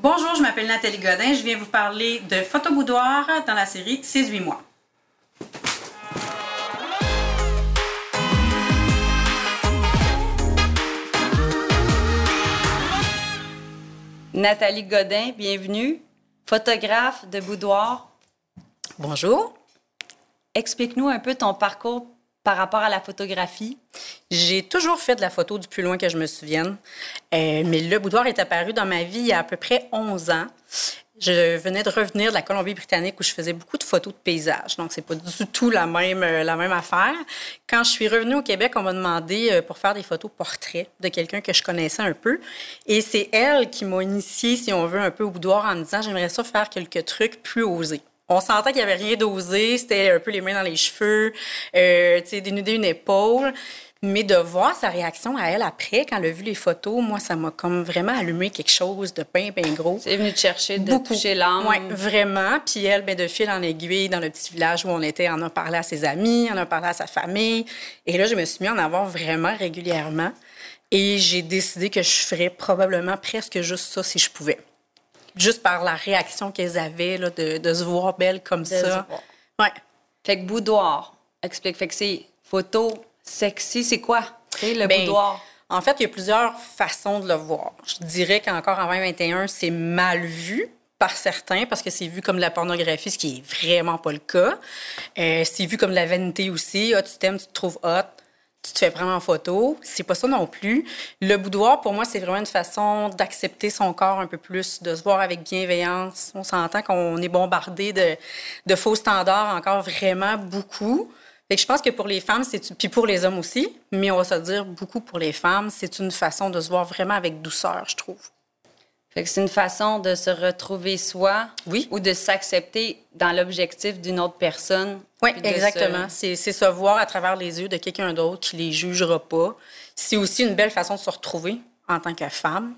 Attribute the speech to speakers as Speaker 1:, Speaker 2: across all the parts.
Speaker 1: Bonjour, je m'appelle Nathalie Godin. Je viens vous parler de photoboudoir dans la série 6-8 mois.
Speaker 2: Nathalie Godin, bienvenue. Photographe de boudoir.
Speaker 1: Bonjour.
Speaker 2: Explique-nous un peu ton parcours par rapport à la photographie?
Speaker 1: J'ai toujours fait de la photo du plus loin que je me souvienne. Euh, mais le boudoir est apparu dans ma vie il y a à peu près 11 ans. Je venais de revenir de la Colombie-Britannique où je faisais beaucoup de photos de paysages. Donc, c'est pas du tout la même, euh, la même affaire. Quand je suis revenue au Québec, on m'a demandé euh, pour faire des photos portraits de quelqu'un que je connaissais un peu. Et c'est elle qui m'a initiée, si on veut, un peu au boudoir en me disant j'aimerais ça faire quelques trucs plus osés. On sentait qu'il n'y avait rien d'osé, c'était un peu les mains dans les cheveux, euh, tu sais, dénuder une épaule. Mais de voir sa réaction à elle après, quand elle a vu les photos, moi, ça m'a comme vraiment allumé quelque chose de bien, bien gros.
Speaker 2: C'est venu te chercher de toucher l'âme.
Speaker 1: Oui, vraiment. Puis elle, ben, de fil en aiguille, dans le petit village où on était, on a parlé à ses amis, on a parlé à sa famille. Et là, je me suis mis en avoir vraiment régulièrement. Et j'ai décidé que je ferais probablement presque juste ça si je pouvais juste par la réaction qu'elles avaient là, de, de, se voir belle comme ça. Ouais.
Speaker 2: Fait que boudoir, explique. Fait que c'est photo sexy, c'est quoi? Le
Speaker 1: ben,
Speaker 2: boudoir?
Speaker 1: En fait, il y a plusieurs façons de le voir. Je dirais qu'encore en 2021, c'est mal vu par certains parce que c'est vu comme de la pornographie, ce qui est vraiment pas le cas. Euh, c'est vu comme de la vanité aussi. Ah, tu t'aimes, tu te trouves hot tu te fais prendre en photo. C'est pas ça non plus. Le boudoir, pour moi, c'est vraiment une façon d'accepter son corps un peu plus, de se voir avec bienveillance. On s'entend qu'on est bombardé de, de, faux standards encore vraiment beaucoup. Fait que je pense que pour les femmes, c'est puis pour les hommes aussi, mais on va se dire beaucoup pour les femmes, c'est une façon de se voir vraiment avec douceur, je trouve
Speaker 2: c'est une façon de se retrouver soi
Speaker 1: oui.
Speaker 2: ou de s'accepter dans l'objectif d'une autre personne.
Speaker 1: Oui, exactement. C'est se voir à travers les yeux de quelqu'un d'autre qui les jugera pas. C'est aussi une belle façon de se retrouver en tant que femme.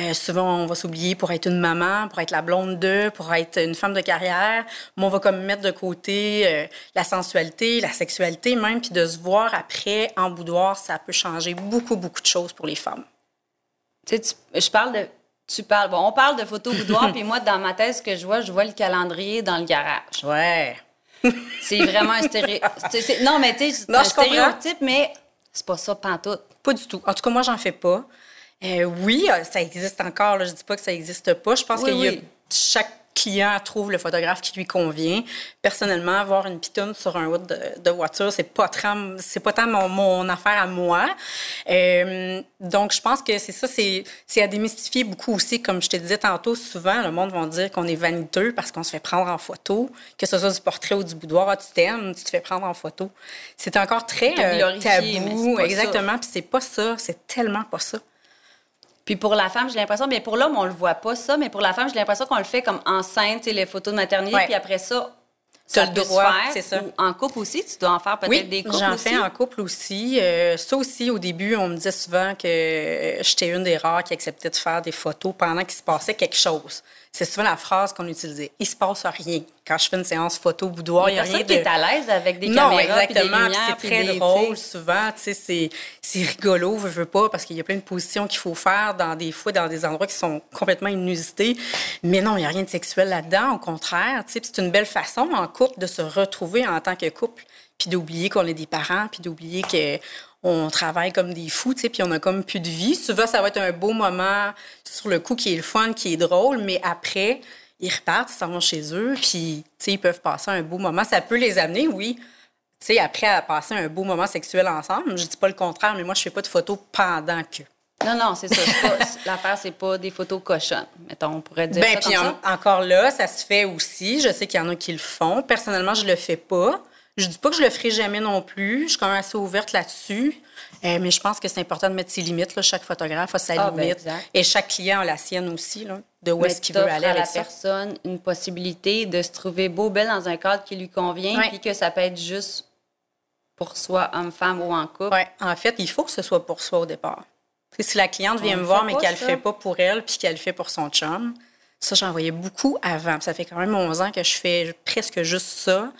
Speaker 1: Euh, souvent, on va s'oublier pour être une maman, pour être la blonde d'eux, pour être une femme de carrière. Mais on va comme mettre de côté euh, la sensualité, la sexualité même, puis de se voir après en boudoir, ça peut changer beaucoup, beaucoup de choses pour les femmes.
Speaker 2: Tu sais, je parle de tu parles. Bon, on parle de photo boudoir, puis moi, dans ma thèse, ce que je vois, je vois le calendrier dans le garage.
Speaker 1: Ouais.
Speaker 2: c'est vraiment un stéréotype. Non, mais tu sais, c'est un stéréotype, mais c'est pas ça, pantoute.
Speaker 1: Pas du tout. En tout cas, moi, j'en fais pas. Euh, oui, euh, ça existe encore. Là, je dis pas que ça existe pas. Je pense qu'il y a chaque client trouve le photographe qui lui convient. Personnellement, avoir une pitoune sur un haut de, voiture, c'est pas tant, c'est pas tant mon, affaire à moi. Euh, donc, je pense que c'est ça, c'est, à démystifier beaucoup aussi. Comme je te disais tantôt, souvent, le monde va dire qu'on est vaniteux parce qu'on se fait prendre en photo, que ce soit du portrait ou du boudoir. Ah, tu t'aimes, tu te fais prendre en photo. C'est encore très euh, tabou. Exactement. Puis c'est pas ça. C'est tellement pas ça.
Speaker 2: Puis pour la femme, j'ai l'impression, mais pour l'homme, on le voit pas ça, mais pour la femme, j'ai l'impression qu'on le fait comme enceinte, les photos de maternité, puis après ça, tu as le droit, c'est ça. en couple aussi, tu dois en faire peut-être des couples
Speaker 1: j'en fais en couple aussi. Euh, ça aussi, au début, on me disait souvent que j'étais une des rares qui acceptait de faire des photos pendant qu'il se passait quelque chose. C'est souvent la phrase qu'on utilisait. Il se passe rien. Quand je fais une séance photo boudoir, il n'y a rien de...
Speaker 2: qui est à l'aise avec des non, caméras
Speaker 1: exactement.
Speaker 2: C'est
Speaker 1: très drôle souvent. C'est rigolo, je veux pas, parce qu'il y a plein de positions qu'il faut faire dans des fois dans des endroits qui sont complètement inusités. Mais non, il n'y a rien de sexuel là-dedans. Au contraire, c'est une belle façon en couple de se retrouver en tant que couple, puis d'oublier qu'on est des parents, puis d'oublier que on travaille comme des fous, tu sais, puis on a comme plus de vie. Souvent, ça va être un beau moment sur le coup qui est le fun, qui est drôle, mais après, ils repartent, ils s'en vont chez eux, puis, tu sais, ils peuvent passer un beau moment. Ça peut les amener, oui, tu sais, après à passer un beau moment sexuel ensemble. Je dis pas le contraire, mais moi, je fais pas de photos pendant que.
Speaker 2: Non, non, c'est ça. L'affaire, c'est pas des photos cochonnes. Mettons, on pourrait dire
Speaker 1: ben,
Speaker 2: ça puis
Speaker 1: encore là, ça se fait aussi. Je sais qu'il y en a qui le font. Personnellement, je le fais pas. Je dis pas que je le ferai jamais non plus. Je suis quand même assez ouverte là-dessus. Euh, mais je pense que c'est important de mettre ses limites. Là. Chaque photographe a sa ah, ben, limite. et chaque client a la sienne aussi, là, de où est-ce qu'il veut aller
Speaker 2: à
Speaker 1: la
Speaker 2: personne une possibilité de se trouver beau, belle dans un cadre qui lui convient, puis que ça peut être juste pour soi, homme-femme ou en couple.
Speaker 1: En fait, il faut que ce soit pour soi au départ. si la cliente vient me voir, mais qu'elle ne le fait pas pour elle, puis qu'elle le fait pour son chum, ça, j'en voyais beaucoup avant. Ça fait quand même 11 ans que je fais presque juste ça.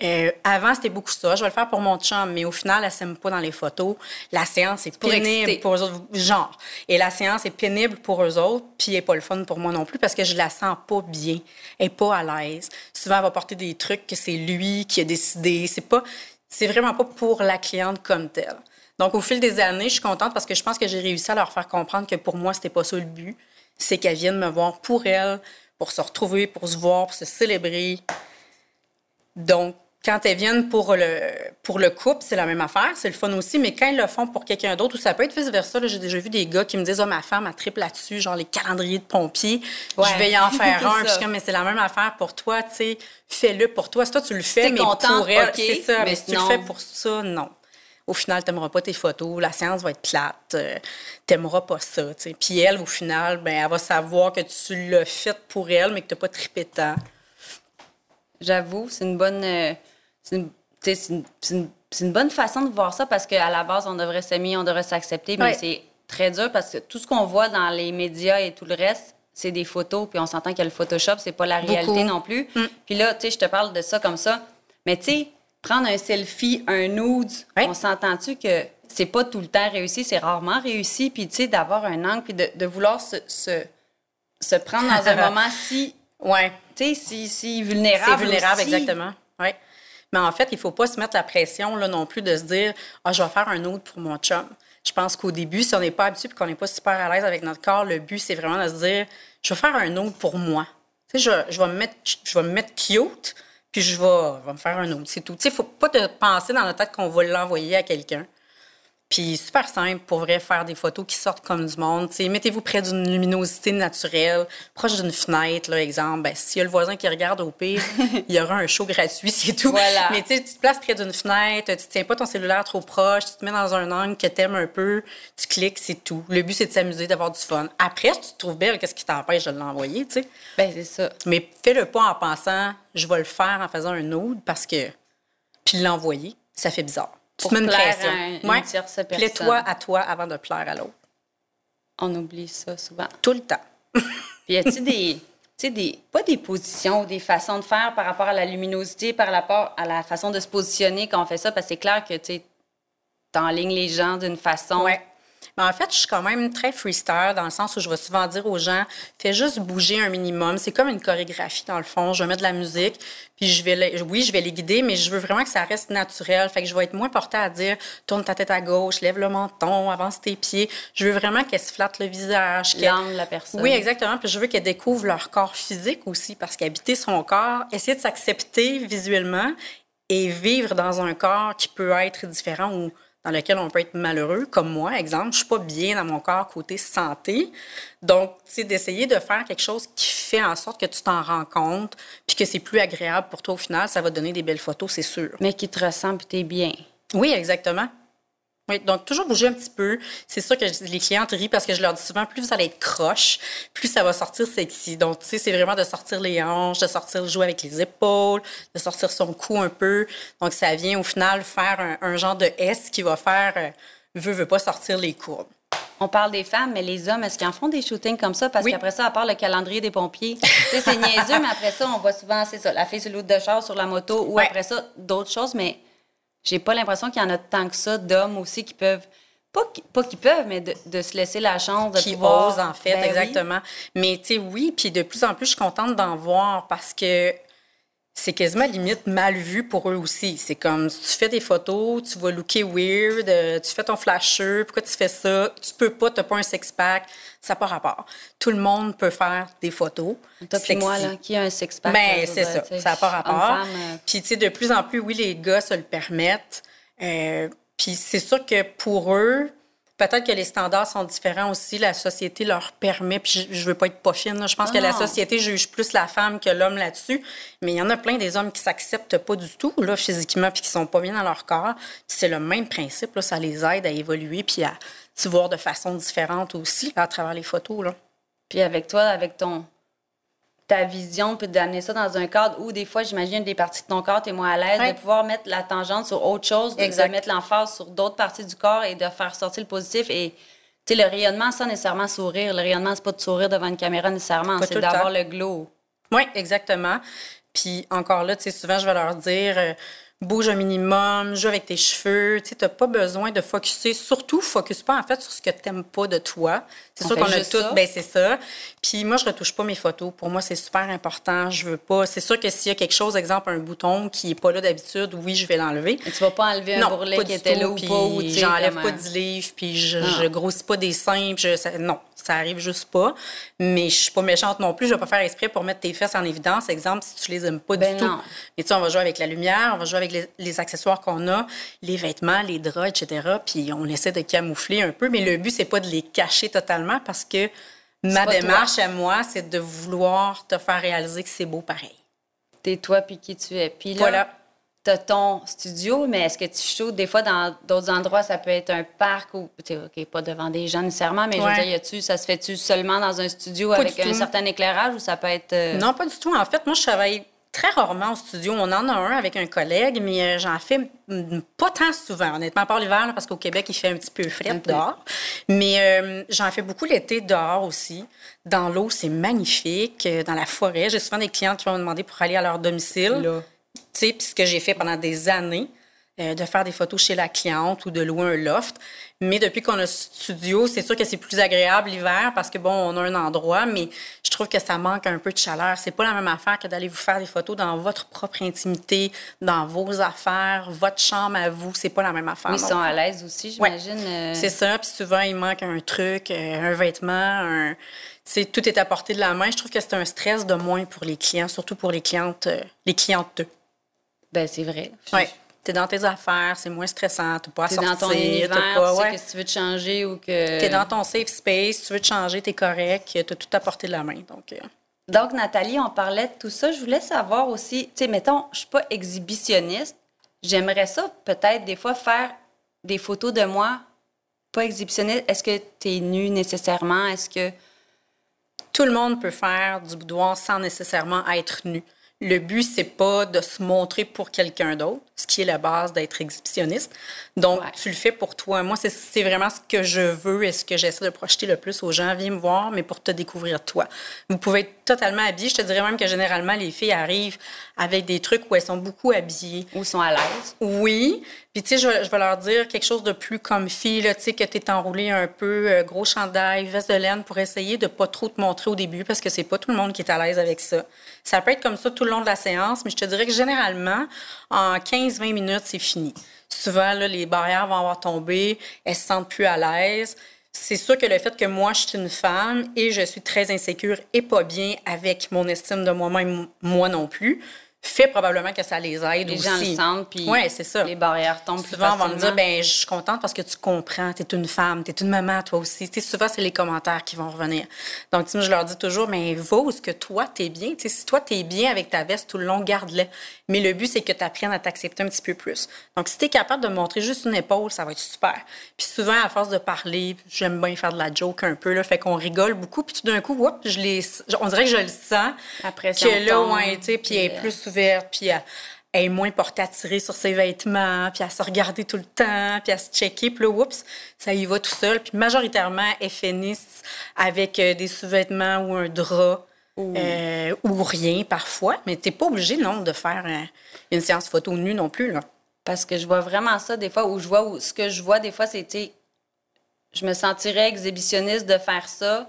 Speaker 1: Euh, avant, c'était beaucoup ça. Je vais le faire pour mon chum, mais au final, elle s'aime pas dans les photos. La séance est pénible pour eux autres. Genre. Et la séance est pénible pour eux autres, puis elle n'est pas le fun pour moi non plus parce que je la sens pas bien. Elle n'est pas à l'aise. Souvent, elle va porter des trucs que c'est lui qui a décidé. C'est pas, c'est vraiment pas pour la cliente comme telle. Donc, au fil des années, je suis contente parce que je pense que j'ai réussi à leur faire comprendre que pour moi, c'était pas ça le but. C'est qu'elles viennent me voir pour elles, pour se retrouver, pour se voir, pour se célébrer. Donc, quand elles viennent pour le, pour le couple, c'est la même affaire, c'est le fun aussi, mais quand elles le font pour quelqu'un d'autre, ou ça peut être vice-versa, j'ai déjà vu des gars qui me disent, oh, ma femme a triple là-dessus, genre les calendriers de pompiers, je vais y en faire un. Puis mais c'est la même affaire pour toi, tu sais, fais-le pour toi. Si toi, tu le fais, mais pour elle, c'est ça. Mais, si tu le fais pour ça, non. Au final, tu n'aimeras pas tes photos, la séance va être plate, euh, tu n'aimeras pas ça. sais. Puis elle, au final, ben, elle va savoir que tu l'as fait pour elle, mais que tu n'as pas trippé tant.
Speaker 2: J'avoue, c'est une bonne. Euh, c'est une, bonne façon de voir ça parce qu'à la base, on devrait s'aimer, on devrait s'accepter, mais c'est très dur parce que tout ce qu'on voit dans les médias et tout le reste, c'est des photos, puis on s'entend que le Photoshop, c'est pas la réalité non plus. Mm. Puis là, tu sais, je te parle de ça comme ça, mais tu sais, prendre un selfie, un nude, on s'entend-tu que c'est pas tout le temps réussi, c'est rarement réussi, puis tu sais, d'avoir un angle, puis de, vouloir se, se, prendre dans un moment si...
Speaker 1: Ouais.
Speaker 2: Tu sais, si, si vulnérable
Speaker 1: C'est vulnérable, exactement. Ouais. Mais en fait, il ne faut pas se mettre la pression là, non plus de se dire Ah, je vais faire un autre pour mon chum. Je pense qu'au début, si on n'est pas habitué et qu'on n'est pas super à l'aise avec notre corps, le but, c'est vraiment de se dire Je vais faire un autre pour moi. Tu je, vais me mettre, je vais me mettre cute, puis je vais, je me faire un autre. C'est tout. Tu sais, il ne faut pas te penser dans la tête qu'on va l'envoyer à quelqu'un. Puis super simple pour vrai faire des photos qui sortent comme du monde. mettez-vous près d'une luminosité naturelle, proche d'une fenêtre, là, exemple. Ben, s'il y a le voisin qui regarde au pire, il y aura un show gratuit, c'est tout. Mais tu te places près d'une fenêtre, tu tiens pas ton cellulaire trop proche, tu te mets dans un angle que t'aimes un peu, tu cliques, c'est tout. Le but, c'est de s'amuser, d'avoir du fun. Après, si tu te trouves belle, qu'est-ce qui t'empêche de l'envoyer, tu sais?
Speaker 2: Ben, c'est ça.
Speaker 1: Mais fais-le pas en pensant, je vais le faire en faisant un autre parce que. Puis l'envoyer, ça fait bizarre
Speaker 2: tu mets une pression.
Speaker 1: Plais-toi à toi avant de plaire à l'autre.
Speaker 2: On oublie ça souvent.
Speaker 1: Tout le temps.
Speaker 2: Puis y a-t-il des, des, pas des positions ou des façons de faire par rapport à la luminosité, par rapport à la façon de se positionner quand on fait ça? Parce que c'est clair que tu enlignes les gens d'une façon.
Speaker 1: Ouais. Mais en fait, je suis quand même très freestyle dans le sens où je vais souvent dire aux gens, fais juste bouger un minimum. C'est comme une chorégraphie dans le fond. Je vais mettre de la musique, puis je vais, les, oui, je vais les guider, mais je veux vraiment que ça reste naturel. Fait que je vais être moins portée à dire, tourne ta tête à gauche, lève le menton, avance tes pieds. Je veux vraiment qu'elle se flatte le visage.
Speaker 2: De la personne.
Speaker 1: Oui, exactement. Puis je veux qu'elle découvre leur corps physique aussi, parce qu'habiter son corps, essayer de s'accepter visuellement et vivre dans un corps qui peut être différent ou dans lequel on peut être malheureux, comme moi, exemple, je suis pas bien dans mon corps côté santé. Donc, c'est d'essayer de faire quelque chose qui fait en sorte que tu t'en rends compte, puis que c'est plus agréable pour toi au final, ça va donner des belles photos, c'est sûr.
Speaker 2: Mais qui te ressemble, tu es bien.
Speaker 1: Oui, exactement. Oui, donc toujours bouger un petit peu. C'est sûr que les clientes rient parce que je leur dis souvent, plus vous allez être croche, plus ça va sortir sexy. Donc, tu sais, c'est vraiment de sortir les hanches, de sortir jouer avec les épaules, de sortir son cou un peu. Donc, ça vient au final faire un, genre de S qui va faire euh, veut, veut pas sortir les courbes.
Speaker 2: On parle des femmes, mais les hommes, est-ce qu'ils en font des shootings comme ça? Parce qu'après ça, à part le calendrier des pompiers, c'est niaiseux, mais après ça, on voit souvent, c'est ça, la fille sur l'autre de char sur la moto ou après ça, d'autres choses, mais j'ai pas l'impression qu'il y en a tant que ça d'hommes aussi qui peuvent pas, pas qui peuvent, mais de, se laisser la chance de
Speaker 1: qui osent, en fait, ben exactement. Mais tu sais, oui, puis de plus en plus, je suis contente d'en voir parce que c'est quasiment limite mal vu pour eux aussi. C'est comme, si tu fais des photos, tu vas looker weird, euh, tu fais ton flasher, pourquoi tu fais ça? Tu peux pas, t'as pas un six-pack, ça n'a pas rapport. Tout le monde peut faire des photos.
Speaker 2: Toi puis moi, là, qui a un six-pack?
Speaker 1: Ben, c'est ça, ça n'a pas rapport. Puis, tu sais, de plus en plus, oui, les gars se le permettent. Euh, puis c'est sûr que pour eux, Peut-être que les standards sont différents aussi. La société leur permet, puis je, veux pas être pas fine, je pense que la société juge plus la femme que l'homme là-dessus. Mais il y en a plein des hommes qui s'acceptent pas du tout, là, physiquement, puis qui sont pas bien dans leur corps. C'est le même principe, là, ça les aide à évoluer, puis à se voir de façon différente aussi, à travers les photos, là.
Speaker 2: Puis avec toi, avec ton, ta vision, puis d'amener ça dans un cadre où des fois, j'imagine, des parties de ton corps, tu es moins à l'aise, de pouvoir mettre la tangente sur autre chose, de, mettre l'emphase sur d'autres parties du corps et de faire sortir le positif. Et tu sais, le rayonnement, sans nécessairement sourire. Le rayonnement, c'est pas de sourire devant une caméra nécessairement, c'est d'avoir le glow.
Speaker 1: Oui, exactement. Puis encore là, tu sais, souvent, je vais leur dire, euh, bouge un minimum, joue avec tes cheveux. Tu n'as pas besoin de focuser. Surtout, focus pas en fait sur ce que tu n'aimes pas de toi. C'est sûr qu'on a tout. Ben, c'est ça. Puis moi, je retouche pas mes photos. Pour moi, c'est super important. Je veux pas. C'est sûr que s'il y a quelque chose, exemple, un bouton qui est pas là d'habitude, oui, je vais l'enlever.
Speaker 2: Tu vas pas enlever un bourrelet qui était là ou pas.
Speaker 1: J'enlève pas de livre, puis je, ah. je grossis pas des seins. Je, non, ça arrive juste pas. Mais je suis pas méchante non plus. Je vais pas faire exprès pour mettre tes fesses en évidence. Exemple, si tu les aimes pas du ben tout. Mais tu sais, on va jouer avec la lumière, on va jouer avec les, accessoires qu'on a, les vêtements, les draps, etc. Puis on essaie de camoufler un peu. Mais le but, c'est pas de les cacher totalement parce que ma démarche à moi, c'est de vouloir te faire réaliser que c'est beau pareil.
Speaker 2: T'es toi puis qui tu es. Puis là, voilà ton studio, mais est-ce que tu shoots des fois dans d'autres endroits? Ça peut être un parc ou, OK, pas devant des gens nécessairement, mais je veux dire, -tu, ça se fait-tu seulement dans un studio avec un certain éclairage ou ça peut être. Euh,
Speaker 1: non, pas du tout. En fait, moi, je travaille très rarement au studio. On en a un avec un collègue, mais euh, j'en fais pas tant souvent, honnêtement, par l'hiver, parce qu'au Québec, il fait un petit peu frais dehors. Mais euh, j'en fais beaucoup l'été dehors aussi. Dans l'eau, c'est magnifique. Dans la forêt, j'ai souvent des clients qui vont me demander pour aller à leur domicile. Là puis ce que j'ai fait pendant des années, euh, de faire des photos chez la cliente ou de louer un loft. Mais depuis qu'on a studio, c'est sûr que c'est plus agréable l'hiver parce que bon, on a un endroit, mais je trouve que ça manque un peu de chaleur. C'est pas la même affaire que d'aller vous faire des photos dans votre propre intimité, dans vos affaires, votre chambre à vous. C'est pas la même affaire.
Speaker 2: ils sont à l'aise aussi, j'imagine. Euh.
Speaker 1: C'est ça. Puis souvent, il manque un truc, euh, un vêtement, un tout est à portée de la main. Je trouve que c'est un stress de moins pour les clients, surtout pour les clientes, les clientes.
Speaker 2: Ben, c'est vrai.
Speaker 1: Oui. Tu es dans tes affaires, c'est moins stressant, tu pas à sortir.
Speaker 2: dans ton univers, pas, tu sais que si tu veux te changer ou que...
Speaker 1: Tu es dans ton safe space, tu veux te changer, tu es correct, tu as tout à portée de la main. Donc, euh.
Speaker 2: donc, Nathalie, on parlait de tout ça. Je voulais savoir aussi, tu sais, mettons, je suis pas exhibitionniste. J'aimerais ça peut-être des fois faire des photos de moi pas exhibitionniste. Est-ce que tu es nue nécessairement? Est-ce que...
Speaker 1: Tout le monde peut faire du boudoir sans nécessairement être nu. Le but, c'est pas de se montrer pour quelqu'un d'autre, ce qui est la base d'être exhibitionniste. Donc, tu le fais pour toi. Moi, c'est vraiment ce que je veux et ce que j'essaie de projeter le plus aux gens. Viens me voir, mais pour te découvrir toi. Vous pouvez être totalement habillé. Je te dirais même que généralement, les filles arrivent avec des trucs où elles sont beaucoup habillées.
Speaker 2: Ou sont à l'aise.
Speaker 1: Oui. Puis, tu sais, je, vais leur dire quelque chose de plus comme fille, tu sais, que tu es enroulé un peu, euh, gros chandail, veste de laine, pour essayer de pas trop te montrer au début, parce que c'est pas tout le monde qui est à l'aise avec ça. Ça peut être comme ça tout le long de la séance, mais je te dirais que généralement, en 15-20 minutes, c'est fini. Souvent, là, les barrières vont avoir tombé, elles se sentent plus à l'aise. C'est sûr que le fait que moi, je suis une femme et je suis très insécure et pas bien avec mon estime de moi-même, moi non plus, fait probablement que ça les aide
Speaker 2: les
Speaker 1: aussi.
Speaker 2: Les gens le sentent, puis ouais, c'est ça. les barrières tombent
Speaker 1: Souvent,
Speaker 2: on va
Speaker 1: me dire, ben je suis contente parce que tu comprends, tu es une femme, tu es une maman, toi aussi. T'sais, souvent, c'est les commentaires qui vont revenir. Donc, je leur dis toujours, mais va ce que toi, tu es bien. T'sais, si toi, tu es bien avec ta veste tout le long, garde-le. Mais le but, c'est que tu apprennes à t'accepter un petit peu plus. Donc, si tu es capable de montrer juste une épaule, ça va être super. Puis souvent, à force de parler, j'aime bien faire de la joke un peu, là, fait qu'on rigole beaucoup. Puis tout d'un coup, je les, on dirait que je le sens.
Speaker 2: Après que
Speaker 1: là, ouais, puis est plus ouverte, puis elle est moins portée à tirer sur ses vêtements, puis à se regarder tout le temps, puis à se checker. Puis là, oups, ça y va tout seul. Puis majoritairement, elles finissent avec euh, des sous-vêtements ou un drap. Ou... Euh, rien parfois, mais t'es pas obligé, non, de faire euh, une séance photo nue non plus, là.
Speaker 2: Parce que je vois vraiment ça des fois, où je vois, où, ce que je vois des fois, c'est, je me sentirais exhibitionniste de faire ça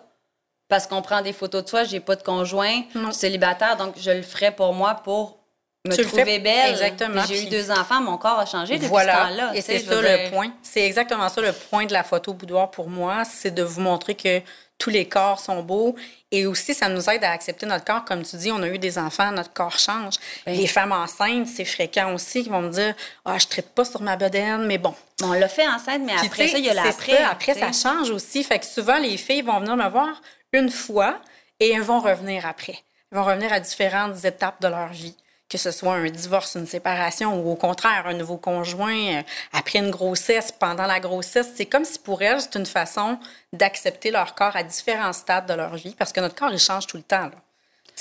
Speaker 2: parce qu'on prend des photos de soi, j'ai pas de conjoint, je suis célibataire, donc je le ferais pour moi pour me tu trouver belle. Exactement. J'ai eu deux enfants, mon corps a changé depuis voilà. ce temps-là.
Speaker 1: Et c'est ça le point. C'est exactement ça le point de la photo boudoir pour moi, c'est de vous montrer que tous les corps sont beaux. Et aussi, ça nous aide à accepter notre corps. Comme tu dis, on a eu des enfants, notre corps change. Les femmes enceintes, c'est fréquent aussi, qui vont me dire Ah, je ne traite pas sur ma bedaine, mais bon.
Speaker 2: On l'a fait enceinte, mais après ça, il y a l'après.
Speaker 1: Après, ça change aussi. Fait que souvent, les filles vont venir me voir une fois et elles vont revenir après. Elles vont revenir à différentes étapes de leur vie que ce soit un divorce, une séparation ou au contraire un nouveau conjoint euh, après une grossesse, pendant la grossesse, c'est comme si pour elles, c'est une façon d'accepter leur corps à différents stades de leur vie parce que notre corps, il change tout le temps. Là.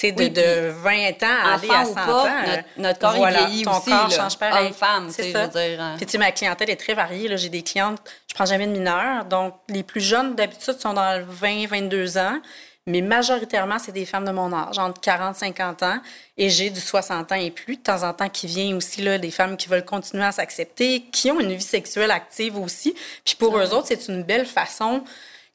Speaker 1: De, de 20 ans à aller à 100 ans.
Speaker 2: Notre, corps, il vieillit
Speaker 1: ton
Speaker 2: aussi.
Speaker 1: corps change pareil.
Speaker 2: femme, c'est ça. Dire,
Speaker 1: hein. Puis, tu sais, ma clientèle est très variée. J'ai des clientes, je prends jamais de mineurs. Donc, les plus jeunes, d'habitude, sont dans 20, 22 ans. mais majoritairement, c'est des femmes de mon âge, entre 40 50 ans, et j'ai du 60 ans et plus. De temps en temps, qui vient aussi là, des femmes qui veulent continuer à s'accepter, qui ont une vie sexuelle active aussi. Puis pour eux autres, c'est une belle façon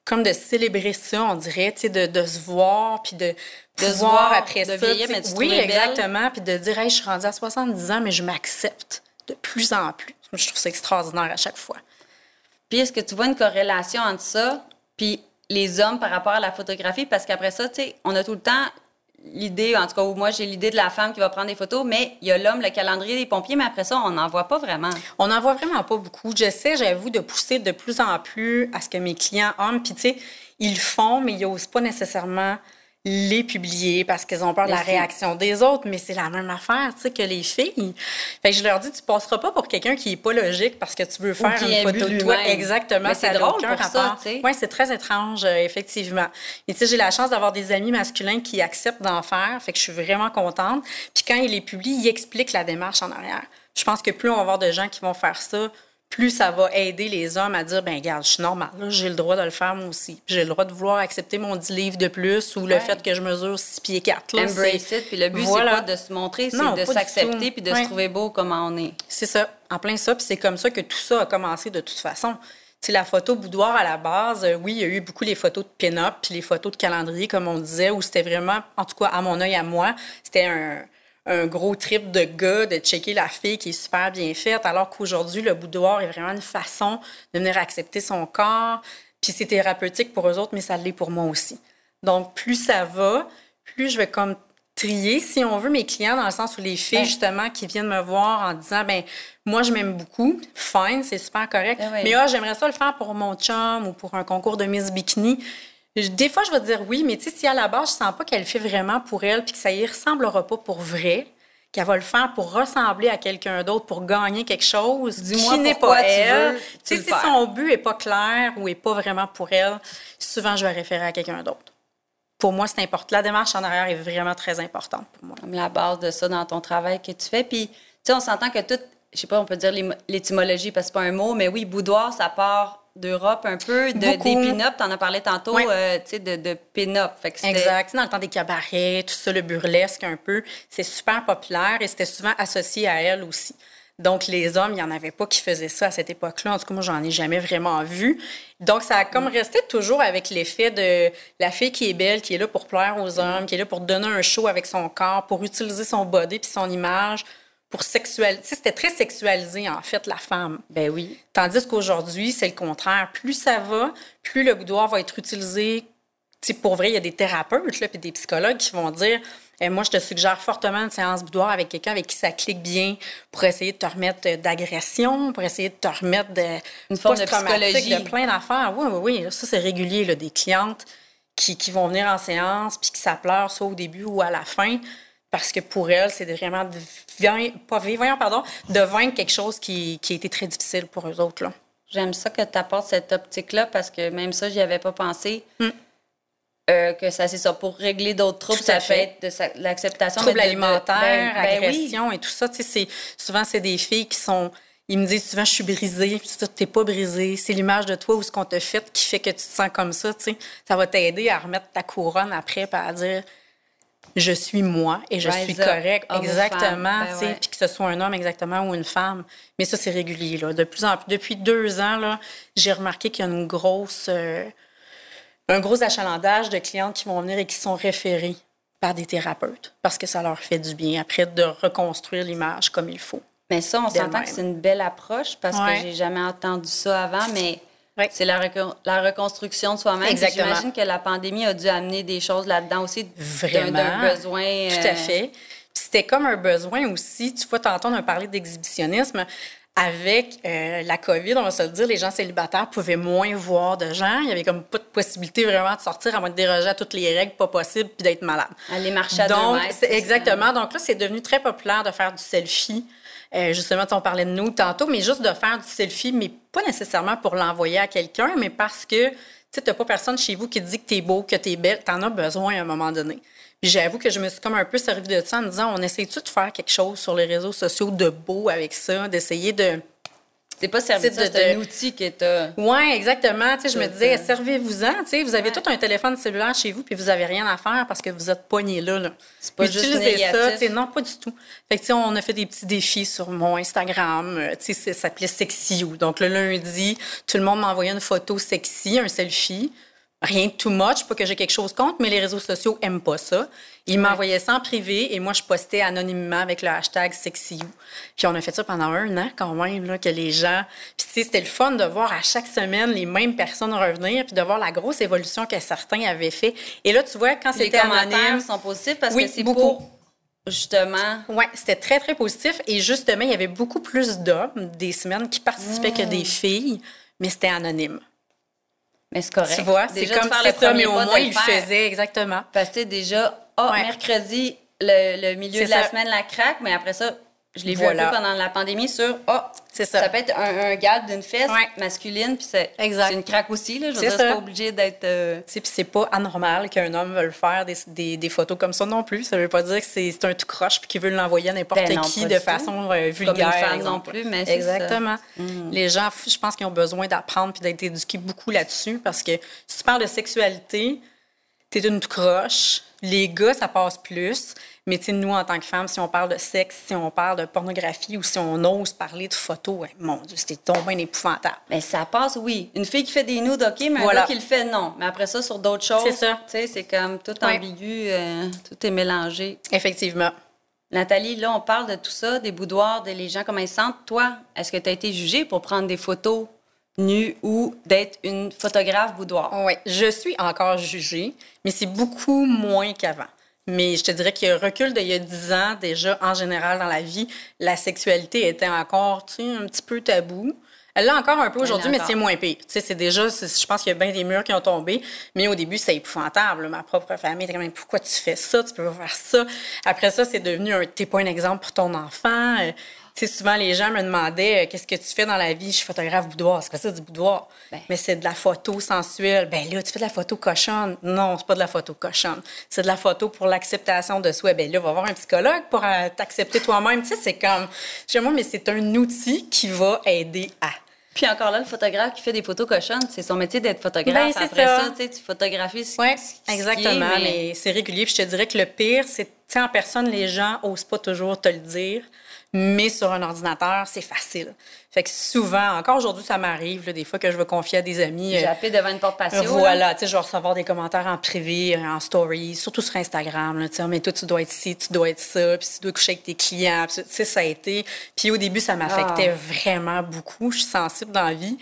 Speaker 1: comme de célébrer ça, on dirait, de, de se voir, puis de, de se voir après
Speaker 2: de
Speaker 1: ça.
Speaker 2: Vieillir, mais
Speaker 1: oui, exactement. Puis de dire, hey, je suis rendue à 70 ans, mais je m'accepte de plus en plus. Je trouve ça extraordinaire à chaque fois.
Speaker 2: Puis est-ce que tu vois une corrélation entre ça, puis les hommes par rapport à la photographie? Parce qu'après ça, tu sais, on a tout le temps l'idée, en tout cas, moi, j'ai l'idée de la femme qui va prendre des photos, mais il y a l'homme, le calendrier des pompiers, mais après ça, on n'en voit pas vraiment.
Speaker 1: On n'en voit vraiment pas beaucoup. J'essaie, j'avoue, de pousser de plus en plus à ce que mes clients hommes, puis tu sais, ils font, mais ils n'osent pas nécessairement les publier parce qu'ils ont peur de la réaction des autres, mais c'est la même affaire, tu sais, que les filles. Fait que je leur dis, tu passeras pas pour quelqu'un qui est pas logique parce que tu veux faire une photo de toi. Exactement.
Speaker 2: c'est drôle pour ça, tu sais.
Speaker 1: Oui, c'est très étrange, euh, effectivement. Et tu sais, j'ai la chance d'avoir des amis masculins qui acceptent d'en faire, fait que je suis vraiment contente. Puis quand ils les publient, ils expliquent la démarche en arrière. Je pense que plus on va avoir de gens qui vont faire ça, plus ça va aider les hommes à dire ben regarde, je suis normal, j'ai le droit de le faire moi aussi. J'ai le droit de vouloir accepter mon 10 livres de plus ou le fait que je mesure 6 pieds 4.
Speaker 2: Là, Embrace it. Puis le but, c'est pas de se montrer, c'est de s'accepter puis de se trouver beau comme on est.
Speaker 1: C'est ça, en plein ça. Puis c'est comme ça que tout ça a commencé de toute façon. C'est la photo boudoir à la base, euh, oui, il y a eu beaucoup les photos de pin-up puis les photos de calendrier, comme on disait, où c'était vraiment, en tout cas à mon œil à moi, c'était un, un gros trip de gars de checker la fille qui est super bien faite, alors qu'aujourd'hui, le boudoir est vraiment une façon de venir accepter son corps. Puis c'est thérapeutique pour eux autres, mais ça l'est pour moi aussi. Donc, plus ça va, plus je vais comme trier, si on veut, mes clients, dans le sens où les filles, justement, qui viennent me voir en disant, ben moi, je m'aime beaucoup, fine, c'est super correct, ben mais ah, j'aimerais ça le faire pour mon chum ou pour un concours de Miss Bikini. Des fois, je vais dire oui, mais tu sais, si à la base, je sens pas qu'elle fait vraiment pour elle, puis que ça y ressemblera pas pour vrai, qu'elle va le faire pour ressembler à quelqu'un d'autre, pour gagner quelque chose qui n'est pas elle. Tu sais, si son but est pas clair ou est pas vraiment pour elle, souvent, je vais référer à quelqu'un d'autre. Pour moi, c'est important. La démarche en arrière est vraiment très importante pour moi.
Speaker 2: Comme la base de ça dans ton travail que tu fais. Puis, tu sais, on s'entend que tout, je sais pas, on peut dire l'étymologie parce que c'est pas un mot, mais oui, boudoir, ça part d'Europe un peu, de, des pin-up. Tu en as parlé tantôt, euh, tu sais, de, de pin-up.
Speaker 1: Exact. Dans le temps des cabarets, tout ça, le burlesque un peu, c'est super populaire et c'était souvent associé à elle aussi. Donc, les hommes, il n'y en avait pas qui faisaient ça à cette époque-là. En tout cas, moi, j'en ai jamais vraiment vu. Donc, ça a comme resté toujours avec l'effet de la fille qui est belle, qui est là pour plaire aux hommes, qui est là pour donner un show avec son corps, pour utiliser son body puis son image pour sexualiser. C'était très sexualisé, en fait, la femme.
Speaker 2: Ben oui.
Speaker 1: Tandis qu'aujourd'hui, c'est le contraire. Plus ça va, plus le boudoir va être utilisé. pour vrai, il y a des thérapeutes puis des psychologues qui vont dire eh, Moi, je te suggère fortement une séance boudoir avec quelqu'un avec qui ça clique bien pour essayer de te remettre d'agression, pour essayer de te remettre de.
Speaker 2: Une forme de psychologie.
Speaker 1: De plein d'affaires. Oui, oui, oui. Ça, c'est régulier, là, des clientes qui, qui, vont venir en séance puis qui ça pleure soit au début ou à la fin parce que pour elle, c'est vraiment de, pas vivre, pardon, de vaincre quelque chose qui, qui a été très difficile pour eux autres.
Speaker 2: J'aime ça que tu apportes cette optique-là parce que même ça, j'y avais pas pensé. Hmm. Euh, que ça, c'est ça, pour régler d'autres troubles, ça fait de l'acceptation.
Speaker 1: Troubles alimentaires, ben, ben et tout ça. Souvent, c'est des filles qui sont... Ils me disent souvent, je suis brisée. Tu n'es pas brisée. C'est l'image de toi ou ce qu'on te fait qui fait que tu te sens comme ça. Ça va t'aider à remettre ta couronne après et à dire je suis moi et je suis correct exactement, ben puis que ce soit un homme exactement ou une femme. Mais ça, c'est régulier. Là. De plus en plus, depuis deux ans, là, j'ai remarqué qu'il y a une grosse, euh, un gros achalandage de clientes qui vont venir et qui sont référées par des thérapeutes parce que ça leur fait du bien après de reconstruire l'image comme il faut.
Speaker 2: Mais ça, on s'entend que c'est une belle approche parce que j'ai jamais entendu ça avant, mais c'est la, la, reconstruction de soi-même. J'imagine que la pandémie a dû amener des choses là-dedans aussi.
Speaker 1: Vraiment.
Speaker 2: besoin.
Speaker 1: Tout à euh, fait. C'était comme un besoin aussi. Tu vois, on a parlé d'exhibitionnisme. Avec euh, la COVID, on va se le dire, les gens célibataires pouvaient moins voir de gens. Il y avait comme pas de possibilité vraiment de sortir à moins de déroger à toutes les règles pas possibles puis d'être malade.
Speaker 2: Aller marcher à
Speaker 1: Donc, Exactement. Donc là, c'est devenu très populaire de faire du selfie euh, justement, on parlait de nous tantôt, mais juste de faire du selfie, mais pas nécessairement pour l'envoyer à quelqu'un, mais parce que tu n'as pas personne chez vous qui dit que tu es beau, que tu es belle. Tu en as besoin à un moment donné. J'avoue que je me suis comme un peu servi de ça en me disant on essaie-tu de faire quelque chose sur les réseaux sociaux de beau avec ça, d'essayer de
Speaker 2: C'est pas servi
Speaker 1: Tu
Speaker 2: ça,
Speaker 1: sais, de-
Speaker 2: c'est un
Speaker 1: de-
Speaker 2: outil que t'as.
Speaker 1: Oui, exactement. Tu sais, je me disais,
Speaker 2: ça.
Speaker 1: servez-vous-en. Tu sais, vous avez
Speaker 2: Ouais.
Speaker 1: tout un téléphone cellulaire chez vous, puis vous avez rien à faire parce que vous êtes poigné là. là.
Speaker 2: C'est pas juste
Speaker 1: Utilisez ça.
Speaker 2: négatif.
Speaker 1: sais, Non, pas du tout. Fait que, on a fait des petits défis sur mon Instagram. euh, Tu sais, c'est- ça s'appelait Sexy You. Donc, le lundi, tout le monde m'envoyait une photo sexy, un selfie. Rien de too much, pas que j'ai quelque chose contre, mais les réseaux sociaux aiment pas ça. Ils m'envoyaient ça en privé et moi, je postais anonymement avec le hashtag SexyYou. Puis on a fait ça pendant un an quand même, là, que les gens... Puis tu sais, c'était le fun de voir à chaque semaine les mêmes personnes revenir puis de voir la grosse évolution que certains avaient fait. Et là, tu vois, quand
Speaker 2: Les
Speaker 1: c'était
Speaker 2: commentaires
Speaker 1: anonyme...
Speaker 2: sont positifs parce
Speaker 1: Oui,
Speaker 2: que c'est
Speaker 1: beaucoup.
Speaker 2: pour justement.
Speaker 1: Oui, c'était très, très positif. Et justement, il y avait beaucoup plus d'hommes des semaines qui participaient que
Speaker 2: Mm.
Speaker 1: des filles, mais c'était anonyme.
Speaker 2: Mais c'est correct.
Speaker 1: Tu vois, c'est comme ça,
Speaker 2: premier
Speaker 1: mais au moins, il le faisait, exactement.
Speaker 2: Parce que déjà, ah,
Speaker 1: Ouais.
Speaker 2: mercredi, le, le milieu de la semaine, la craque, mais après ça, je l'ai vu un peu pendant la pandémie sur, ah,
Speaker 1: C'est ça.
Speaker 2: ça peut être un, un gap d'une fesse
Speaker 1: Ouais.
Speaker 2: masculine, puis c'est c'est une craque aussi, là. Je veux
Speaker 1: C'est
Speaker 2: dire, c'est pas obligé d'être. euh,
Speaker 1: puis c'est pas anormal qu'un homme veuille faire des, des, des photos comme ça non plus. Ça veut pas dire que c'est c'est un tout croche puis qu'il veut l'envoyer à n'importe
Speaker 2: Ben non,
Speaker 1: qui de façon euh, vulgaire.
Speaker 2: Comme une non plus, mais c'est
Speaker 1: Exactement.
Speaker 2: ça. Mm.
Speaker 1: Les gens, je pense qu'ils ont besoin d'apprendre puis d'être éduqués beaucoup là-dessus parce que si tu parles de sexualité, t'es une tout croche. Les gars, ça passe plus. Mais tu sais, nous, en tant que femmes, si on parle de sexe, si on parle de pornographie ou si on ose parler de photos, ouais, mon Dieu, c'était tombé épouvantable.
Speaker 2: Mais ça passe, oui. Une fille qui fait des nudes, OK, mais
Speaker 1: Voilà.
Speaker 2: un gars qui le fait, non. Mais après ça, sur d'autres choses,
Speaker 1: C'est
Speaker 2: comme tout ambigu, euh, tout est mélangé.
Speaker 1: Effectivement.
Speaker 2: Nathalie, là, on parle de tout ça, des boudoirs, de les gens, comment ils se sentent. Toi, est-ce que tu as été jugée pour prendre des photos? Nues ou d'être une photographe boudoir?
Speaker 1: Oui, je suis encore jugée, mais c'est beaucoup moins qu'avant. Mais je te dirais qu'il y a un recul d'il y a 10 ans, déjà, en général, dans la vie, la sexualité était encore, tu sais, un petit peu tabou. Elle l'a encore un peu aujourd'hui, mais c'est moins pire. Tu sais, c'est déjà, c'est- je pense qu'il y a bien des murs qui ont tombé, mais au début, c'était épouvantable. Ma propre famille était comme, pourquoi tu fais ça? Tu peux pas faire ça. Après ça, c'est devenu un, t'es pas un exemple pour ton enfant. Sais, souvent, les gens me demandaient, euh, qu'est-ce que tu fais dans la vie? Je suis photographe boudoir. C'est quoi ça, du boudoir?
Speaker 2: Ben.
Speaker 1: Mais c'est de la photo sensuelle. Ben là, tu fais de la photo cochonne. Non, c'est pas de la photo cochonne. C'est de la photo pour l'acceptation de soi. Ben là, va voir un psychologue pour euh, t'accepter toi-même. Tu sais, c'est comme, moi, mais c'est un outil qui va aider à.
Speaker 2: Puis encore là, le photographe qui fait des photos cochonnes, c'est son métier d'être photographe.
Speaker 1: Ben, c'est
Speaker 2: Après
Speaker 1: ça.
Speaker 2: ça, tu photographies ce,
Speaker 1: Oui,
Speaker 2: ce qui est,
Speaker 1: exactement.
Speaker 2: mais-
Speaker 1: mais c'est régulier. Puis je te dirais que le pire, c'est, sais, en personne, les gens osent pas toujours te le dire. Mais sur un ordinateur, c'est facile. Fait que souvent, encore aujourd'hui, ça m'arrive, des fois que je veux confier à des amis. Euh,
Speaker 2: appelé devant une porte patio. là.
Speaker 1: Voilà, tu sais, je vais recevoir des commentaires en privé, euh, en story, surtout sur Instagram. Là, tu sais, mais toi, tu dois être ci, tu dois être ça, puis tu dois coucher avec tes clients. Puis, tu sais, ça a été. Puis au début, ça m'affectait
Speaker 2: Ah.
Speaker 1: vraiment beaucoup. Je suis sensible dans la vie.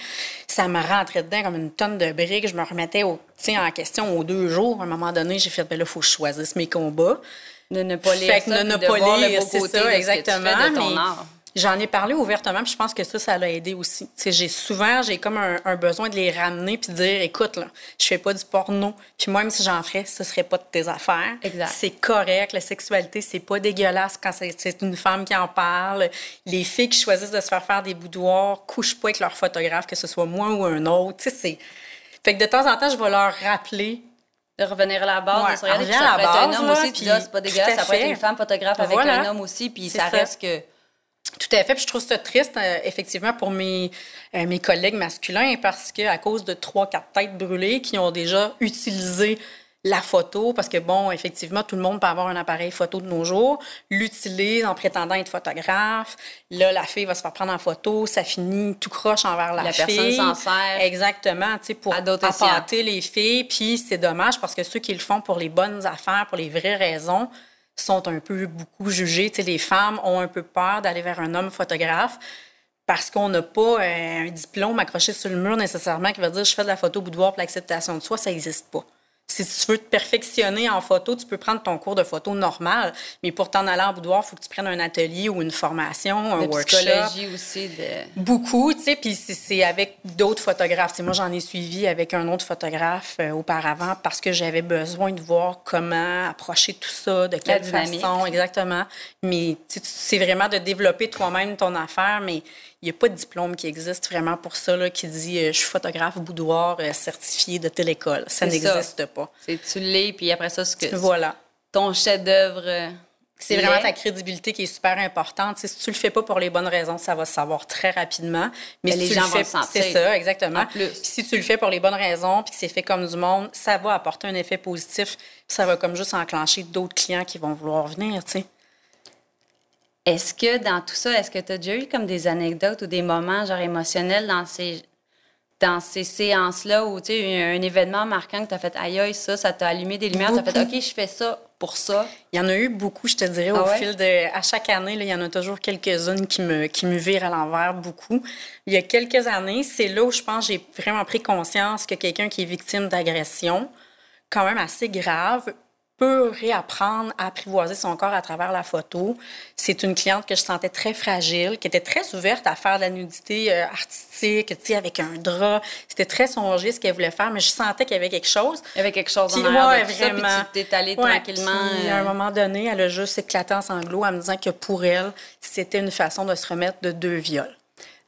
Speaker 1: Ça me rentrait dedans comme une tonne de briques. Je me remettais au, en question aux deux jours. À un moment donné, j'ai fait, ben là, il faut que je choisisse mes combats.
Speaker 2: De ne pas lire
Speaker 1: Fait que
Speaker 2: ça,
Speaker 1: ne
Speaker 2: de
Speaker 1: pas
Speaker 2: voir le
Speaker 1: lire,
Speaker 2: beau
Speaker 1: c'est
Speaker 2: côté
Speaker 1: ça,
Speaker 2: de ce que tu
Speaker 1: exactement.
Speaker 2: fais de ton
Speaker 1: mais
Speaker 2: art.
Speaker 1: J'en ai parlé ouvertement, puis je pense que ça, ça l'a aidé aussi. Tu sais, j'ai souvent, j'ai comme un, un besoin de les ramener puis de dire, écoute, là, je fais pas du porno, puis même si j'en ferais, ce serait pas de tes affaires.
Speaker 2: Exact.
Speaker 1: C'est correct, la sexualité, c'est pas dégueulasse quand c'est c'est une femme qui en parle. Les filles qui choisissent de se faire faire des boudoirs couchent pas avec leur photographe, que ce soit moi ou un autre. Tu sais, c'est... Fait que de temps en temps, je vais leur rappeler
Speaker 2: De revenir à la base,
Speaker 1: Ouais,
Speaker 2: de se regarder, puis ça
Speaker 1: la
Speaker 2: être un homme
Speaker 1: là,
Speaker 2: aussi,
Speaker 1: puis
Speaker 2: ah, c'est pas dégueulasse, ça peut être une femme photographe avec
Speaker 1: Voilà.
Speaker 2: un homme aussi, puis ça. reste que...
Speaker 1: Tout à fait. Puis je trouve ça triste, euh, effectivement, pour mes, euh, mes collègues masculins, parce qu'à cause de trois, quatre têtes brûlées qui ont déjà utilisé la photo, parce que, bon, effectivement, tout le monde peut avoir un appareil photo de nos jours, l'utilise en prétendant être photographe. Là, la fille va se faire prendre en photo, ça finit tout croche envers la,
Speaker 2: La
Speaker 1: fille.
Speaker 2: personne s'en sert.
Speaker 1: Exactement, tu sais, pour appâter les filles. Puis c'est dommage parce que ceux qui le font pour les bonnes affaires, pour les vraies raisons, sont un peu beaucoup jugés. Tu sais, les femmes ont un peu peur d'aller vers un homme photographe parce qu'on n'a pas euh, un diplôme accroché sur le mur nécessairement qui va dire je fais de la photo boudoir pour l'acceptation de soi, ça n'existe pas. Si tu veux te perfectionner en photo, tu peux prendre ton cours de photo normal, mais pour t'en aller en boudoir, il faut que tu prennes un atelier ou une formation, un
Speaker 2: de
Speaker 1: workshop.
Speaker 2: psychologie aussi, de...
Speaker 1: Beaucoup, tu sais, puis c'est- avec d'autres photographes. Moi, j'en ai suivi avec un autre photographe euh, auparavant parce que j'avais besoin de voir comment approcher tout ça, de quelle façon, exactement. Mais tu sais, tu- c'est vraiment de développer toi-même ton affaire, mais il n'y a pas de diplôme qui existe vraiment pour ça, là, qui dit euh, je suis photographe boudoir euh, certifié de telle école.
Speaker 2: Ça
Speaker 1: n'existe pas.
Speaker 2: C'est tu l'es, puis après ça, ce que
Speaker 1: Voilà.
Speaker 2: ton chef-d'œuvre euh,
Speaker 1: C'est vraiment ta crédibilité qui est super importante. si tu le fais pas pour les bonnes raisons, ça va se savoir très rapidement.
Speaker 2: Mais, les gens
Speaker 1: vont
Speaker 2: le sentir.
Speaker 1: C'est ça, exactement. Puis si tu le fais pour les bonnes raisons, puis que c'est fait comme du monde, ça va apporter un effet positif. ça va comme juste enclencher d'autres clients qui vont vouloir venir, tu sais.
Speaker 2: Est-ce que dans tout ça, est-ce que tu as déjà eu comme des anecdotes ou des moments genre émotionnels dans ces dans ces séances-là où tu sais un événement marquant que tu as fait aïe aïe ça ça t'a allumé des lumières, tu as fait OK, je fais ça pour ça?
Speaker 1: Il y en a eu beaucoup, je te dirais au ah fil de à chaque année là, il y en a toujours quelques-unes qui me qui me virent à l'envers beaucoup. Il y a quelques années, c'est là où je pense j'ai vraiment pris conscience que quelqu'un qui est victime d'agression quand même assez grave peut réapprendre à apprivoiser son corps à travers la photo. C'est une cliente que je sentais très fragile, qui était très ouverte à faire de la nudité euh, artistique, tu sais, avec un drap. C'était très songé ce qu'elle voulait faire, mais je sentais qu'il y avait quelque chose.
Speaker 2: Il y avait quelque chose en arrière de vraiment. Ça, puis tu t'es allée tranquillement.
Speaker 1: à un euh, moment donné, elle a juste éclaté en sanglots en me disant que pour elle, c'était une façon de se remettre de deux viols.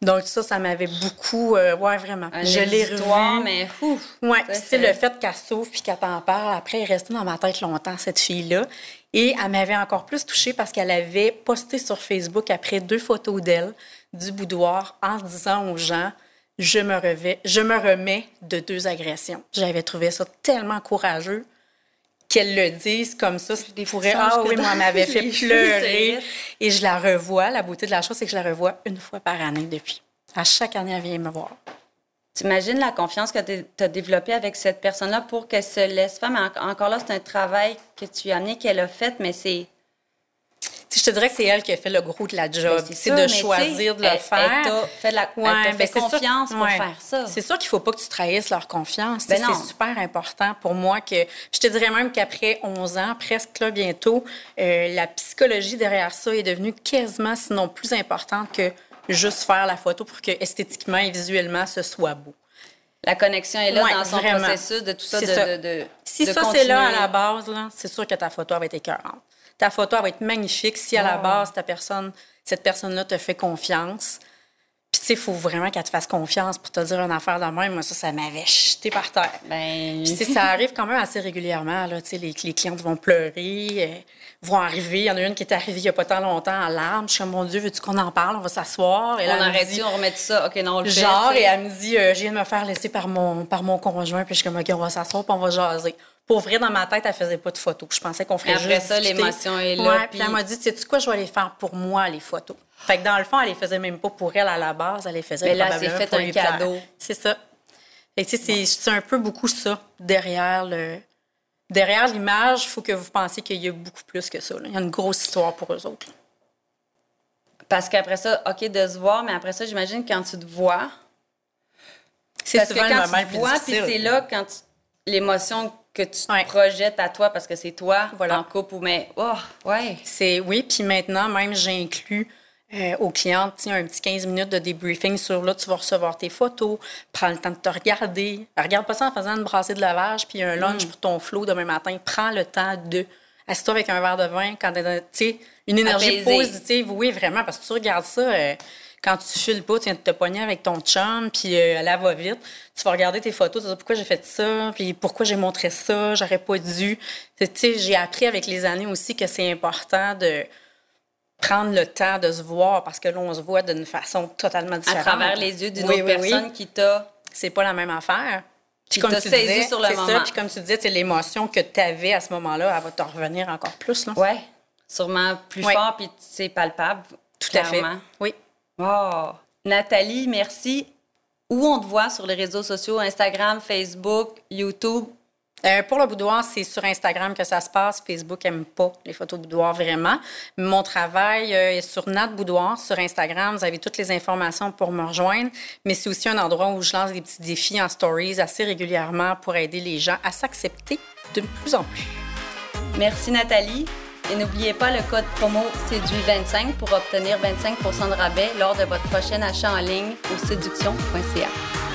Speaker 1: Donc ça, ça m'avait beaucoup, euh, ouais vraiment.
Speaker 2: je l'ai revu. mais ouf,
Speaker 1: Ouais, c'est le fait qu'elle souffre puis qu'elle t'en parle. Après, elle est restée dans ma tête longtemps cette fille-là. Et elle m'avait encore plus touchée parce qu'elle avait posté sur Facebook après deux photos d'elle du boudoir en disant aux gens je me, revais, je me remets de deux agressions. J'avais trouvé ça tellement courageux qu'elle le dise comme ça. Des pourrait, ah oui, moi, m'avait fait pleurer. Et je la revois. La beauté de la chose, c'est que je la revois une fois par année depuis. À chaque année, elle vient me voir.
Speaker 2: T'imagines la confiance que tu as développée avec cette personne-là pour qu'elle se laisse faire? Mais encore là, c'est un travail que tu as amené, qu'elle a fait, mais c'est
Speaker 1: je te dirais que c'est elle qui a fait le gros de la job. Ben, c'est de choisir de le faire.
Speaker 2: Elle fait, la, ben, fait confiance pour faire ça.
Speaker 1: C'est sûr qu'il ne faut pas que tu trahisses leur confiance. Ben c'est super important pour moi que... Je te dirais même qu'après 11 ans, presque là, bientôt, euh, la psychologie derrière ça est devenue quasiment, sinon plus importante que juste faire la photo pour que esthétiquement et visuellement, ce soit beau.
Speaker 2: La connexion est là dans son processus de tout ça. De,
Speaker 1: si ça, c'est là à la base, c'est sûr que ta photo va être écœurante ta photo va être magnifique si à la base, ta personne, cette personne-là te fait confiance. Puis, tu sais, il faut vraiment qu'elle te fasse confiance pour te dire une affaire de même. Moi, ça, ça m'avait jeté par terre.
Speaker 2: Ben...
Speaker 1: Puis, ça arrive quand même assez régulièrement. Là, les, les clientes vont pleurer, euh, vont arriver. Il y en a une qui est arrivée il n'y a pas tant longtemps en larmes. Je suis comme, mon Dieu, veux-tu qu'on en parle? On va s'asseoir.
Speaker 2: on arrête dit, on remet ça. OK, non, on le
Speaker 1: Genre, et elle me dit, euh, je viens de me faire laisser par mon, par mon conjoint. Puis, je suis comme, OK, on va s'asseoir, puis on va jaser. Pour vrai, dans ma tête, elle faisait pas de photos. Je pensais qu'on ferait
Speaker 2: Après ça, l'émotion est là.
Speaker 1: puis elle m'a dit, sais-tu quoi, je vais les faire pour moi, les photos? Fait que dans le fond, elle les faisait même pas pour elle à la base, elle les faisait
Speaker 2: Mais là, c'est fait un cadeau.
Speaker 1: C'est ça. Fait que c'est un peu beaucoup ça derrière le. Derrière l'image, il faut que vous pensiez qu'il y a beaucoup plus que ça. Il y a une grosse histoire pour eux autres.
Speaker 2: Parce qu'après ça, OK, de se voir, mais après ça, j'imagine quand tu te vois.
Speaker 1: C'est souvent
Speaker 2: que quand
Speaker 1: le moment
Speaker 2: tu te vois, puis c'est là quand l'émotion que tu projettes à toi parce que c'est toi voilà. en couple ou mais oh ouais.
Speaker 1: C'est oui puis maintenant même j'inclus euh, aux clientes un petit 15 minutes de débriefing sur là tu vas recevoir tes photos prends le temps de te regarder. Regarde pas ça en faisant une brassée de lavage puis un lunch mm. pour ton flow demain matin. Prends le temps de assieds-toi avec un verre de vin quand tu sais une énergie positive. Oui vraiment parce que tu regardes ça euh, quand tu files pas, tu viens de te pogner avec ton chum, puis euh, elle va vite. Tu vas regarder tes photos, tu vas dire pourquoi j'ai fait ça, puis pourquoi j'ai montré ça, j'aurais pas dû. Tu sais, j'ai appris avec les années aussi que c'est important de prendre le temps de se voir parce que là, on se voit d'une façon totalement différente.
Speaker 2: À travers les yeux d'une autre personne qui t'a.
Speaker 1: C'est pas la même affaire.
Speaker 2: Puis comme tu disais, sur le moment. Ça,
Speaker 1: puis comme tu disais, l'émotion que tu avais à ce moment-là, elle va te revenir encore plus.
Speaker 2: Oui, sûrement plus fort, puis c'est palpable.
Speaker 1: Tout à fait. Oui.
Speaker 2: Oh, Nathalie, merci. Où on te voit sur les réseaux sociaux, Instagram, Facebook, YouTube?
Speaker 1: Euh, pour le boudoir, c'est sur Instagram que ça se passe. Facebook n'aime pas les photos boudoir vraiment. Mon travail euh, est sur Nat Boudoir sur Instagram. Vous avez toutes les informations pour me rejoindre. Mais c'est aussi un endroit où je lance des petits défis en stories assez régulièrement pour aider les gens à s'accepter de plus en plus.
Speaker 2: Merci Nathalie. Et n'oubliez pas le code promo séduit25 pour obtenir 25% de rabais lors de votre prochain achat en ligne au séduction.ca.